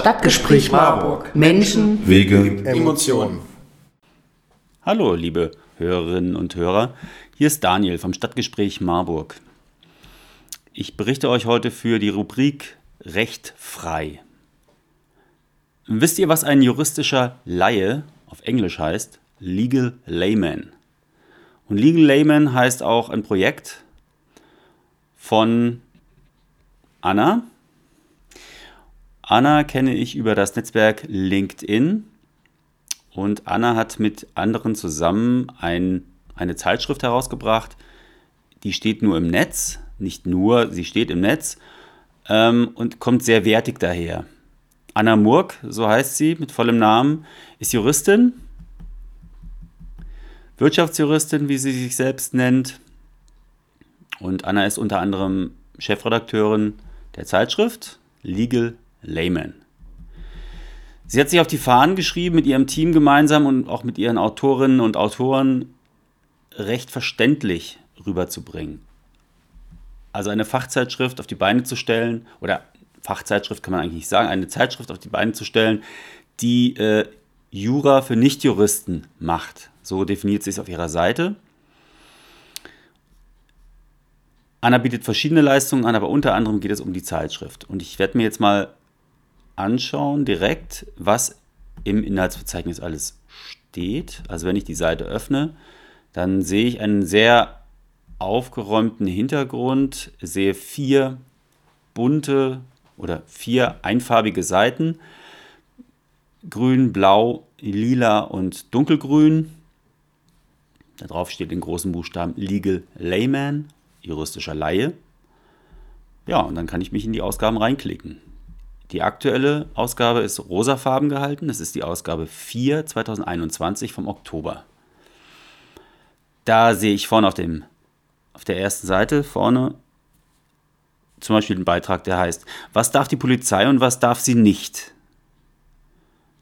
Stadtgespräch Marburg. Menschen, Wege, Emotionen. Hallo, liebe Hörerinnen und Hörer. Hier ist Daniel vom Stadtgespräch Marburg. Ich berichte euch heute für die Rubrik Recht frei. Wisst ihr, was ein juristischer Laie auf Englisch heißt? Legal Layman. Und Legal Layman heißt auch ein Projekt von Anna. Anna kenne ich über das Netzwerk LinkedIn. Und Anna hat mit anderen zusammen ein, eine Zeitschrift herausgebracht, die steht nur im Netz, nicht nur, sie steht im Netz. Ähm, und kommt sehr wertig daher. Anna Murk, so heißt sie mit vollem Namen, ist Juristin, Wirtschaftsjuristin, wie sie sich selbst nennt. Und Anna ist unter anderem Chefredakteurin der Zeitschrift Legal Layman. Sie hat sich auf die Fahnen geschrieben, mit ihrem Team gemeinsam und auch mit ihren Autorinnen und Autoren recht verständlich rüberzubringen. Also eine Fachzeitschrift auf die Beine zu stellen, oder Fachzeitschrift kann man eigentlich nicht sagen, eine Zeitschrift auf die Beine zu stellen, die äh, Jura für Nichtjuristen macht. So definiert sie es auf ihrer Seite. Anna bietet verschiedene Leistungen an, aber unter anderem geht es um die Zeitschrift. Und ich werde mir jetzt mal anschauen, direkt, was im Inhaltsverzeichnis alles steht. Also wenn ich die Seite öffne, dann sehe ich einen sehr aufgeräumten Hintergrund, sehe vier bunte oder vier einfarbige Seiten. Grün, Blau, Lila und Dunkelgrün. Darauf steht in großen Buchstaben Legal Layman, juristischer Laie. Ja, und dann kann ich mich in die Ausgaben reinklicken. Die aktuelle Ausgabe ist rosafarben gehalten. Das ist die Ausgabe 4 2021 vom Oktober. Da sehe ich vorne auf, dem, auf der ersten Seite vorne zum Beispiel einen Beitrag, der heißt, was darf die Polizei und was darf sie nicht?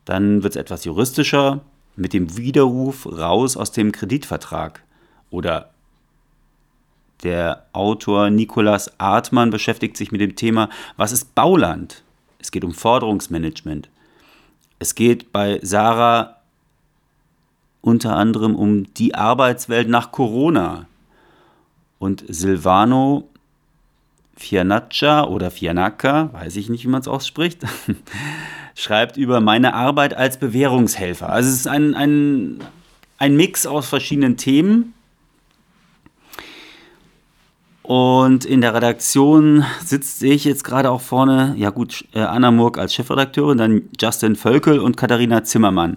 Dann wird es etwas juristischer mit dem Widerruf raus aus dem Kreditvertrag. Oder der Autor Nikolas Artmann beschäftigt sich mit dem Thema, was ist Bauland? Es geht um Forderungsmanagement. Es geht bei Sarah unter anderem um die Arbeitswelt nach Corona. Und Silvano Fianaccia oder Fianacca, weiß ich nicht, wie man es ausspricht, schreibt über meine Arbeit als Bewährungshelfer. Also es ist ein, ein, ein Mix aus verschiedenen Themen. Und in der Redaktion sitzt ich jetzt gerade auch vorne, ja gut, äh, Anna Murk als Chefredakteurin, dann Justin Völkel und Katharina Zimmermann.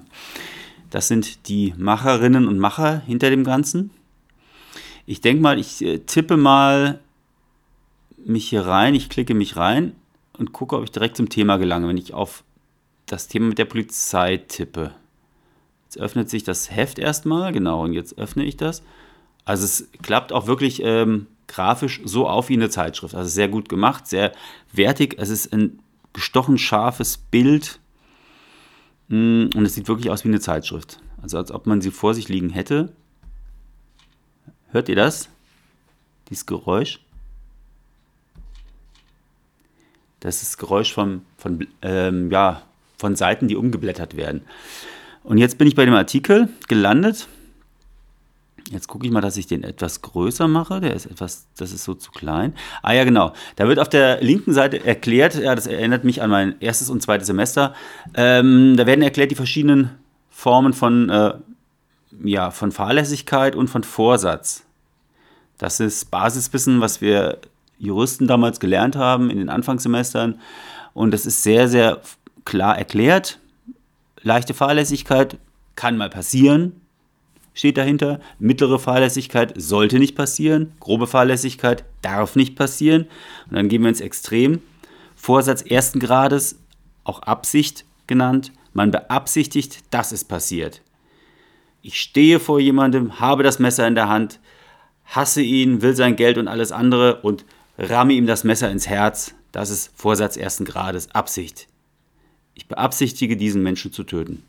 Das sind die Macherinnen und Macher hinter dem Ganzen. Ich denke mal, ich äh, tippe mal mich hier rein, ich klicke mich rein und gucke, ob ich direkt zum Thema gelange, wenn ich auf das Thema mit der Polizei tippe. Jetzt öffnet sich das Heft erstmal, genau, und jetzt öffne ich das. Also es klappt auch wirklich ähm, grafisch so auf wie eine Zeitschrift. Also sehr gut gemacht, sehr wertig. Es ist ein gestochen scharfes Bild mm, und es sieht wirklich aus wie eine Zeitschrift. Also als ob man sie vor sich liegen hätte. Hört ihr das? Dieses Geräusch? Das ist das Geräusch von, von, ähm, ja, von Seiten, die umgeblättert werden. Und jetzt bin ich bei dem Artikel gelandet Jetzt gucke ich mal, dass ich den etwas größer mache. Der ist etwas, das ist so zu klein. Ah ja, genau. Da wird auf der linken Seite erklärt, ja, das erinnert mich an mein erstes und zweites Semester. Ähm, da werden erklärt die verschiedenen Formen von, äh, ja, von Fahrlässigkeit und von Vorsatz. Das ist Basiswissen, was wir Juristen damals gelernt haben in den Anfangssemestern. Und das ist sehr, sehr klar erklärt. Leichte Fahrlässigkeit kann mal passieren, steht dahinter. Mittlere Fahrlässigkeit sollte nicht passieren. Grobe Fahrlässigkeit darf nicht passieren. Und dann gehen wir ins Extrem. Vorsatz ersten Grades, auch Absicht genannt. Man beabsichtigt, dass es passiert. Ich stehe vor jemandem, habe das Messer in der Hand, hasse ihn, will sein Geld und alles andere und ramme ihm das Messer ins Herz. Das ist Vorsatz ersten Grades, Absicht. Ich beabsichtige, diesen Menschen zu töten.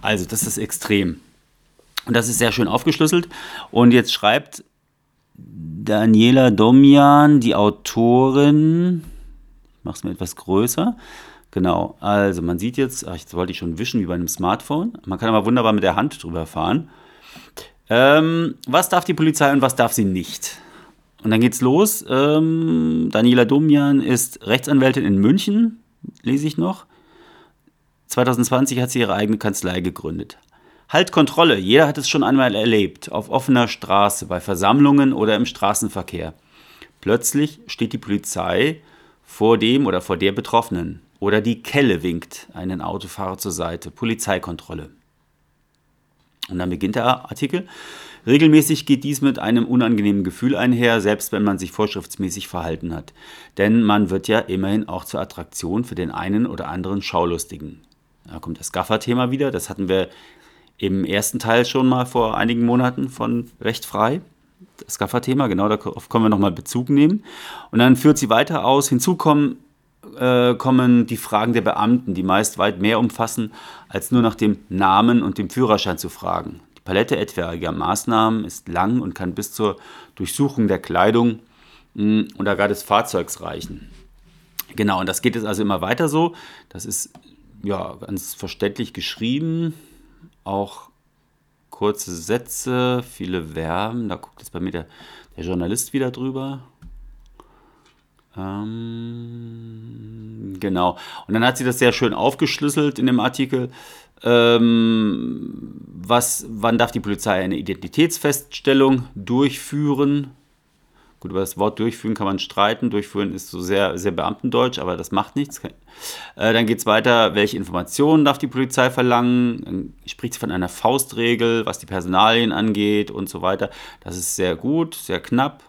Also, das ist extrem. Und das ist sehr schön aufgeschlüsselt. Und jetzt schreibt Daniela Domian, die Autorin, ich mache es mir etwas größer, genau. Also man sieht jetzt, ach, jetzt wollte ich schon wischen wie bei einem Smartphone. Man kann aber wunderbar mit der Hand drüber fahren. Ähm, was darf die Polizei und was darf sie nicht? Und dann geht's los. Ähm, Daniela Domian ist Rechtsanwältin in München, lese ich noch. 2020 hat sie ihre eigene Kanzlei gegründet. Halt Kontrolle, jeder hat es schon einmal erlebt, auf offener Straße, bei Versammlungen oder im Straßenverkehr. Plötzlich steht die Polizei vor dem oder vor der Betroffenen oder die Kelle winkt einen Autofahrer zur Seite. Polizeikontrolle. Und dann beginnt der Artikel. Regelmäßig geht dies mit einem unangenehmen Gefühl einher, selbst wenn man sich vorschriftsmäßig verhalten hat. Denn man wird ja immerhin auch zur Attraktion für den einen oder anderen Schaulustigen. Da kommt das Gaffer-Thema wieder. Das hatten wir im ersten Teil schon mal vor einigen Monaten von Recht frei. Das Gaffer-Thema, genau, darauf können wir nochmal Bezug nehmen. Und dann führt sie weiter aus. Hinzu kommen, äh, kommen die Fragen der Beamten, die meist weit mehr umfassen, als nur nach dem Namen und dem Führerschein zu fragen. Die Palette etwaiger Maßnahmen ist lang und kann bis zur Durchsuchung der Kleidung mh, hm, oder gar des Fahrzeugs reichen. Genau, und das geht jetzt also immer weiter so. Das ist ja ganz verständlich geschrieben auch kurze Sätze, viele Verben. Da guckt jetzt bei mir der, der Journalist wieder drüber. Ähm, genau. Und dann hat sie das sehr schön aufgeschlüsselt in dem Artikel. Ähm, was, wann darf die Polizei eine Identitätsfeststellung durchführen? Gut, über das Wort durchführen kann man streiten. Durchführen ist so sehr, sehr Beamtendeutsch, aber das macht nichts. Äh, dann geht es weiter, welche Informationen darf die Polizei verlangen? Dann spricht sie von einer Faustregel, was die Personalien angeht und so weiter. Das ist sehr gut, sehr knapp.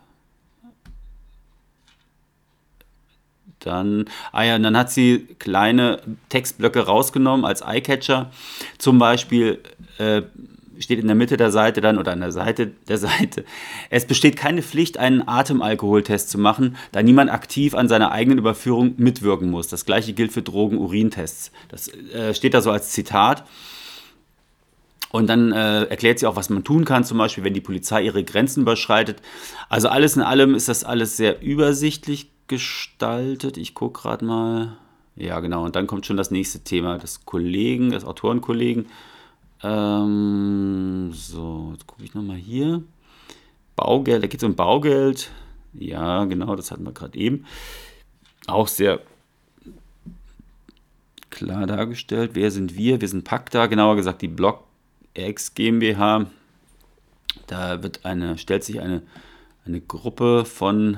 Dann, ah ja, dann hat sie kleine Textblöcke rausgenommen als Eyecatcher. Zum Beispiel äh, steht in der Mitte der Seite dann oder an der Seite der Seite. Es besteht keine Pflicht, einen Atemalkoholtest zu machen, da niemand aktiv an seiner eigenen Überführung mitwirken muss. Das gleiche gilt für Drogen-Urintests. Das äh, steht da so als Zitat. Und dann äh, erklärt sie auch, was man tun kann, zum Beispiel, wenn die Polizei ihre Grenzen überschreitet. Also alles in allem ist das alles sehr übersichtlich gestaltet. Ich gucke gerade mal. Ja, genau. Und dann kommt schon das nächste Thema des Kollegen, des Autorenkollegen. Ähm, so, jetzt gucke ich nochmal hier. Baugeld, da geht es um Baugeld. Ja, genau, das hatten wir gerade eben. Auch sehr klar dargestellt. Wer sind wir? Wir sind Pacta, genauer gesagt die BlockX GmbH. Da wird eine, stellt sich eine, eine Gruppe von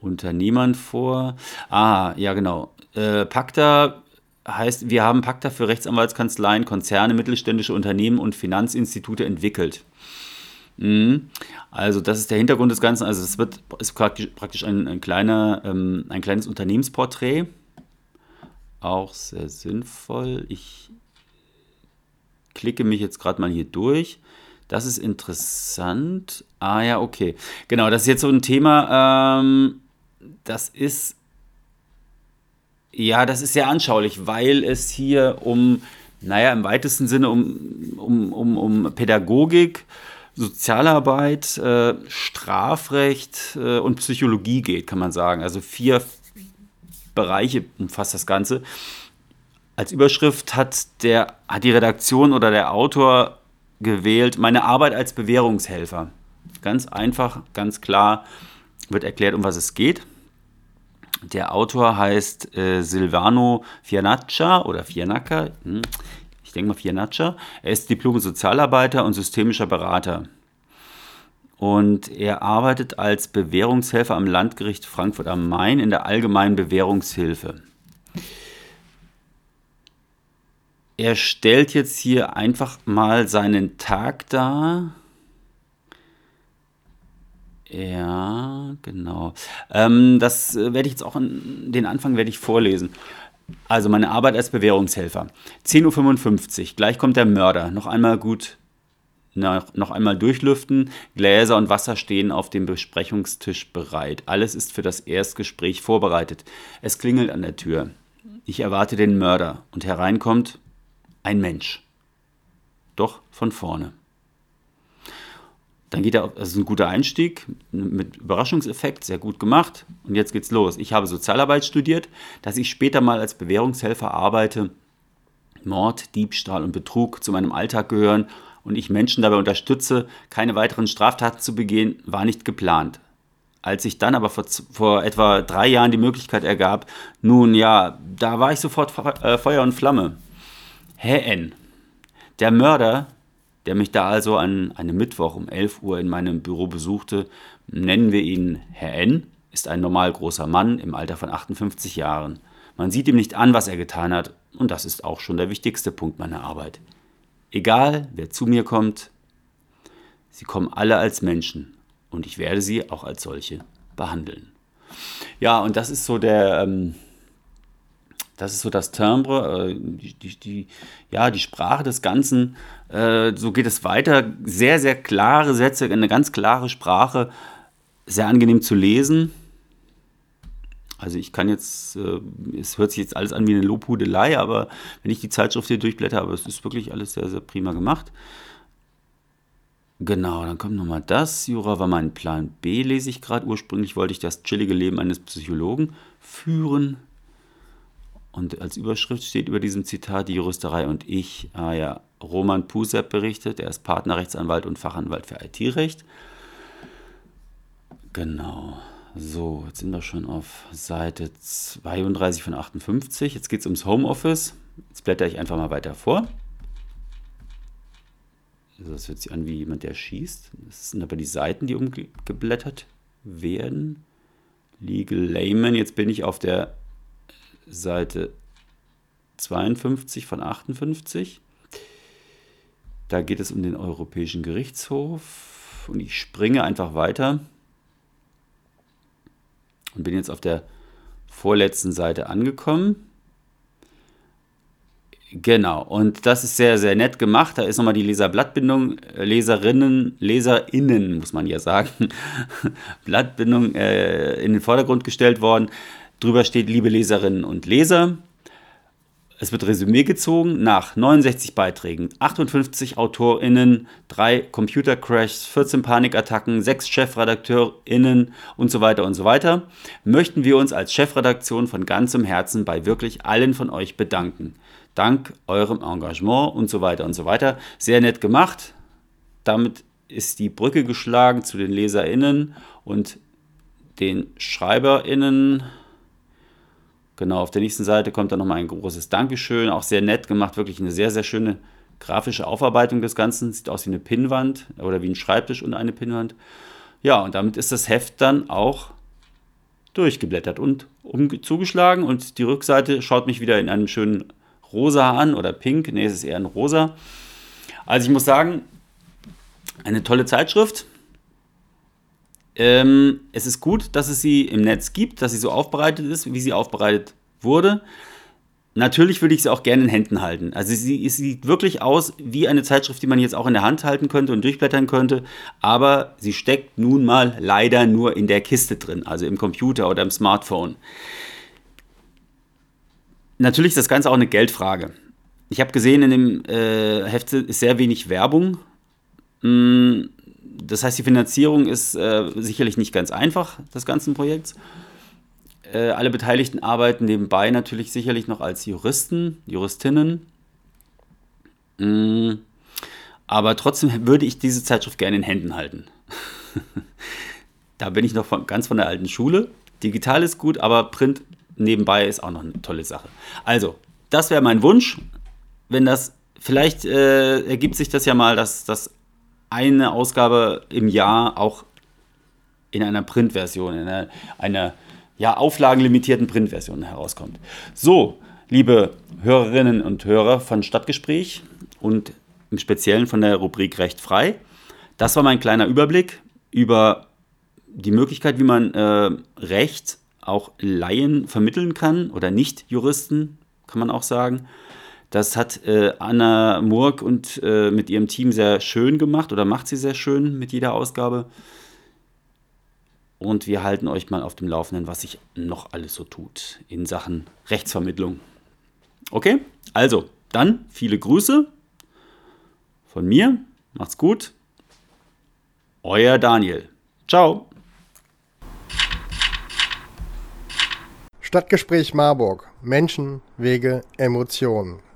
Unternehmern vor. Ah, ja, genau. Äh, Pacta heißt, wir haben Pakta für Rechtsanwaltskanzleien, Konzerne, mittelständische Unternehmen und Finanzinstitute entwickelt. Mhm. Also das ist der Hintergrund des Ganzen. Also es wird ist praktisch ein, ein, kleiner, ähm, ein kleines Unternehmensporträt. Auch sehr sinnvoll. Ich klicke mich jetzt gerade mal hier durch. Das ist interessant. Ah ja, okay. Genau, das ist jetzt so ein Thema. Ähm, das ist ja, das ist sehr anschaulich, weil es hier um, naja, im weitesten Sinne um, um, um, um Pädagogik, Sozialarbeit, äh, Strafrecht äh, und Psychologie geht, kann man sagen. Also vier Bereiche umfasst das Ganze. Als Überschrift hat, der, hat die Redaktion oder der Autor gewählt, meine Arbeit als Bewährungshelfer. Ganz einfach, ganz klar wird erklärt, um was es geht. Der Autor heißt äh, Silvano Fianaccia oder Fianacca. Hm, ich denke mal Fianaccia. Er ist Diplom-Sozialarbeiter und systemischer Berater. Und er arbeitet als Bewährungshelfer am Landgericht Frankfurt am Main in der allgemeinen Bewährungshilfe. Er stellt jetzt hier einfach mal seinen Tag dar ja, genau. Ähm, das äh, werde ich jetzt auch, in, den Anfang werde ich vorlesen. Also meine Arbeit als Bewährungshelfer. 10.55 Uhr, gleich kommt der Mörder. Noch einmal gut, noch, noch einmal durchlüften. Gläser und Wasser stehen auf dem Besprechungstisch bereit. Alles ist für das Erstgespräch vorbereitet. Es klingelt an der Tür. Ich erwarte den Mörder und hereinkommt ein Mensch. Doch von vorne. Dann geht er, das ist ein guter Einstieg mit Überraschungseffekt, sehr gut gemacht. Und jetzt geht's los. Ich habe Sozialarbeit studiert, dass ich später mal als Bewährungshelfer arbeite. Mord, Diebstahl und Betrug zu meinem Alltag gehören und ich Menschen dabei unterstütze, keine weiteren Straftaten zu begehen, war nicht geplant. Als sich dann aber vor, vor etwa drei Jahren die Möglichkeit ergab, nun ja, da war ich sofort äh, Feuer und Flamme. Herr N., der Mörder, der mich da also an einem Mittwoch um 11 Uhr in meinem Büro besuchte, nennen wir ihn Herr N., ist ein normal großer Mann im Alter von 58 Jahren. Man sieht ihm nicht an, was er getan hat, und das ist auch schon der wichtigste Punkt meiner Arbeit. Egal, wer zu mir kommt, sie kommen alle als Menschen und ich werde sie auch als solche behandeln. Ja, und das ist so der, ähm, das ist so das Timbre, äh, die, die, die, ja, die Sprache des Ganzen. Äh, so geht es weiter. Sehr, sehr klare Sätze, eine ganz klare Sprache, sehr angenehm zu lesen. Also ich kann jetzt, äh, es hört sich jetzt alles an wie eine Lobhudelei, aber wenn ich die Zeitschrift hier durchblätter, aber es ist wirklich alles sehr, sehr prima gemacht. Genau, dann kommt nochmal das. Jura war mein Plan B, lese ich gerade. Ursprünglich wollte ich das chillige Leben eines Psychologen führen. Und als Überschrift steht über diesem Zitat die Juristerei und ich. Ah ja, Roman Pusep berichtet, er ist Partnerrechtsanwalt und Fachanwalt für IT-Recht. Genau. So, jetzt sind wir schon auf Seite 32 von 58. Jetzt geht es ums Homeoffice. Jetzt blätter ich einfach mal weiter vor. Also das hört sich an wie jemand, der schießt. Das sind aber die Seiten, die umgeblättert werden. Legal Layman. Jetzt bin ich auf der Seite 52 von 58. Da geht es um den Europäischen Gerichtshof. Und ich springe einfach weiter und bin jetzt auf der vorletzten Seite angekommen. Genau, und das ist sehr, sehr nett gemacht. Da ist nochmal die Leserblattbindung, äh, Leserinnen, LeserInnen, muss man ja sagen, Blattbindung äh, in den Vordergrund gestellt worden. Drüber steht, liebe Leserinnen und Leser, es wird Resümee gezogen nach 69 Beiträgen, 58 AutorInnen, 3 Computercrashs, 14 Panikattacken, 6 ChefredakteurInnen und so weiter und so weiter, möchten wir uns als Chefredaktion von ganzem Herzen bei wirklich allen von euch bedanken. Dank eurem Engagement und so weiter und so weiter. Sehr nett gemacht. Damit ist die Brücke geschlagen zu den LeserInnen und den SchreiberInnen. Genau, auf der nächsten Seite kommt dann nochmal ein großes Dankeschön, auch sehr nett gemacht, wirklich eine sehr, sehr schöne grafische Aufarbeitung des Ganzen. Sieht aus wie eine Pinnwand oder wie ein Schreibtisch und eine Pinnwand. Ja, und damit ist das Heft dann auch durchgeblättert und zugeschlagen und die Rückseite schaut mich wieder in einem schönen rosa an oder pink. Ne, es ist eher ein rosa. Also ich muss sagen, eine tolle Zeitschrift. Ähm, es ist gut, dass es sie im Netz gibt, dass sie so aufbereitet ist, wie sie aufbereitet wurde. Natürlich würde ich sie auch gerne in Händen halten. Also sie, sie, sieht wirklich aus wie eine Zeitschrift, die man jetzt auch in der Hand halten könnte und durchblättern könnte, aber sie steckt nun mal leider nur in der Kiste drin, also im Computer oder im Smartphone. Natürlich ist das Ganze auch eine Geldfrage. Ich habe gesehen, in dem äh, Heft ist sehr wenig Werbung. Mm, das heißt, die Finanzierung ist äh, sicherlich nicht ganz einfach des ganzen Projekts. Äh, alle Beteiligten arbeiten nebenbei natürlich sicherlich noch als Juristen, Juristinnen. Mm, aber trotzdem würde ich diese Zeitschrift gerne in Händen halten. da bin ich noch von, ganz von der alten Schule. Digital ist gut, aber Print nebenbei ist auch noch eine tolle Sache. Also, das wäre mein Wunsch. Wenn das, vielleicht äh, ergibt sich das ja mal, dass das eine Ausgabe im Jahr auch in einer Printversion, in einer, einer ja, auflagenlimitierten Printversion herauskommt. So, liebe Hörerinnen und Hörer von Stadtgespräch und im Speziellen von der Rubrik Recht frei. Das war mein kleiner Überblick über die Möglichkeit, wie man äh, Recht auch Laien vermitteln kann oder Nicht-Juristen, kann man auch sagen. Das hat äh, Anna Murk und äh, mit ihrem Team sehr schön gemacht oder macht sie sehr schön mit jeder Ausgabe. Und wir halten euch mal auf dem Laufenden, was sich noch alles so tut in Sachen Rechtsvermittlung. Okay, also dann viele Grüße von mir. Macht's gut Euer Daniel. Ciao. Stadtgespräch Marburg. Menschen, Wege, Emotionen.